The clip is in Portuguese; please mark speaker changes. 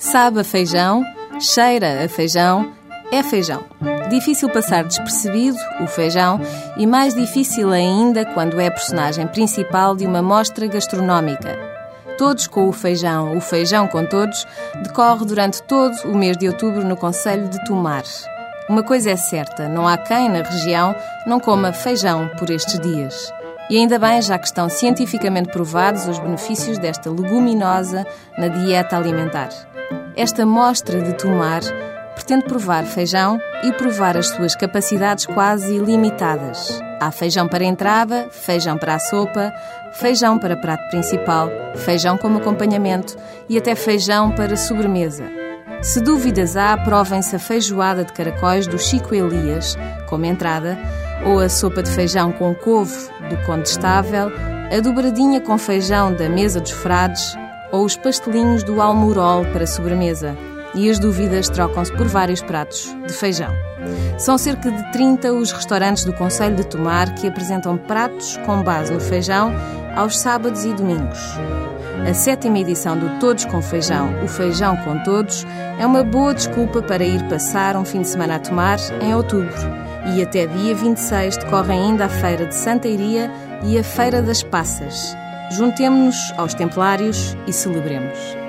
Speaker 1: Sabe a feijão, cheira a feijão, é feijão. Difícil passar despercebido o feijão e mais difícil ainda quando é personagem principal de uma mostra gastronómica. Todos com o feijão, o feijão com todos, decorre durante todo o mês de outubro no Conselho de Tomar. Uma coisa é certa, não há quem na região não coma feijão por estes dias. E ainda bem, já que estão cientificamente provados os benefícios desta leguminosa na dieta alimentar. Esta mostra de tomar pretende provar feijão e provar as suas capacidades quase ilimitadas. Há feijão para entrada, feijão para a sopa, feijão para prato principal, feijão como acompanhamento e até feijão para sobremesa. Se dúvidas há, provem-se a feijoada de caracóis do Chico Elias, como entrada, ou a sopa de feijão com couve do Condestável, a dobradinha com feijão da Mesa dos Frades ou os pastelinhos do Almorol para sobremesa. E as dúvidas trocam-se por vários pratos de feijão. São cerca de 30 os restaurantes do Conselho de Tomar que apresentam pratos com base no feijão aos sábados e domingos. A sétima edição do Todos com Feijão, o Feijão com Todos, é uma boa desculpa para ir passar um fim de semana a tomar em outubro. E até dia 26 decorre ainda a Feira de Santa Iria e a Feira das Passas. Juntemo-nos aos Templários e celebremos.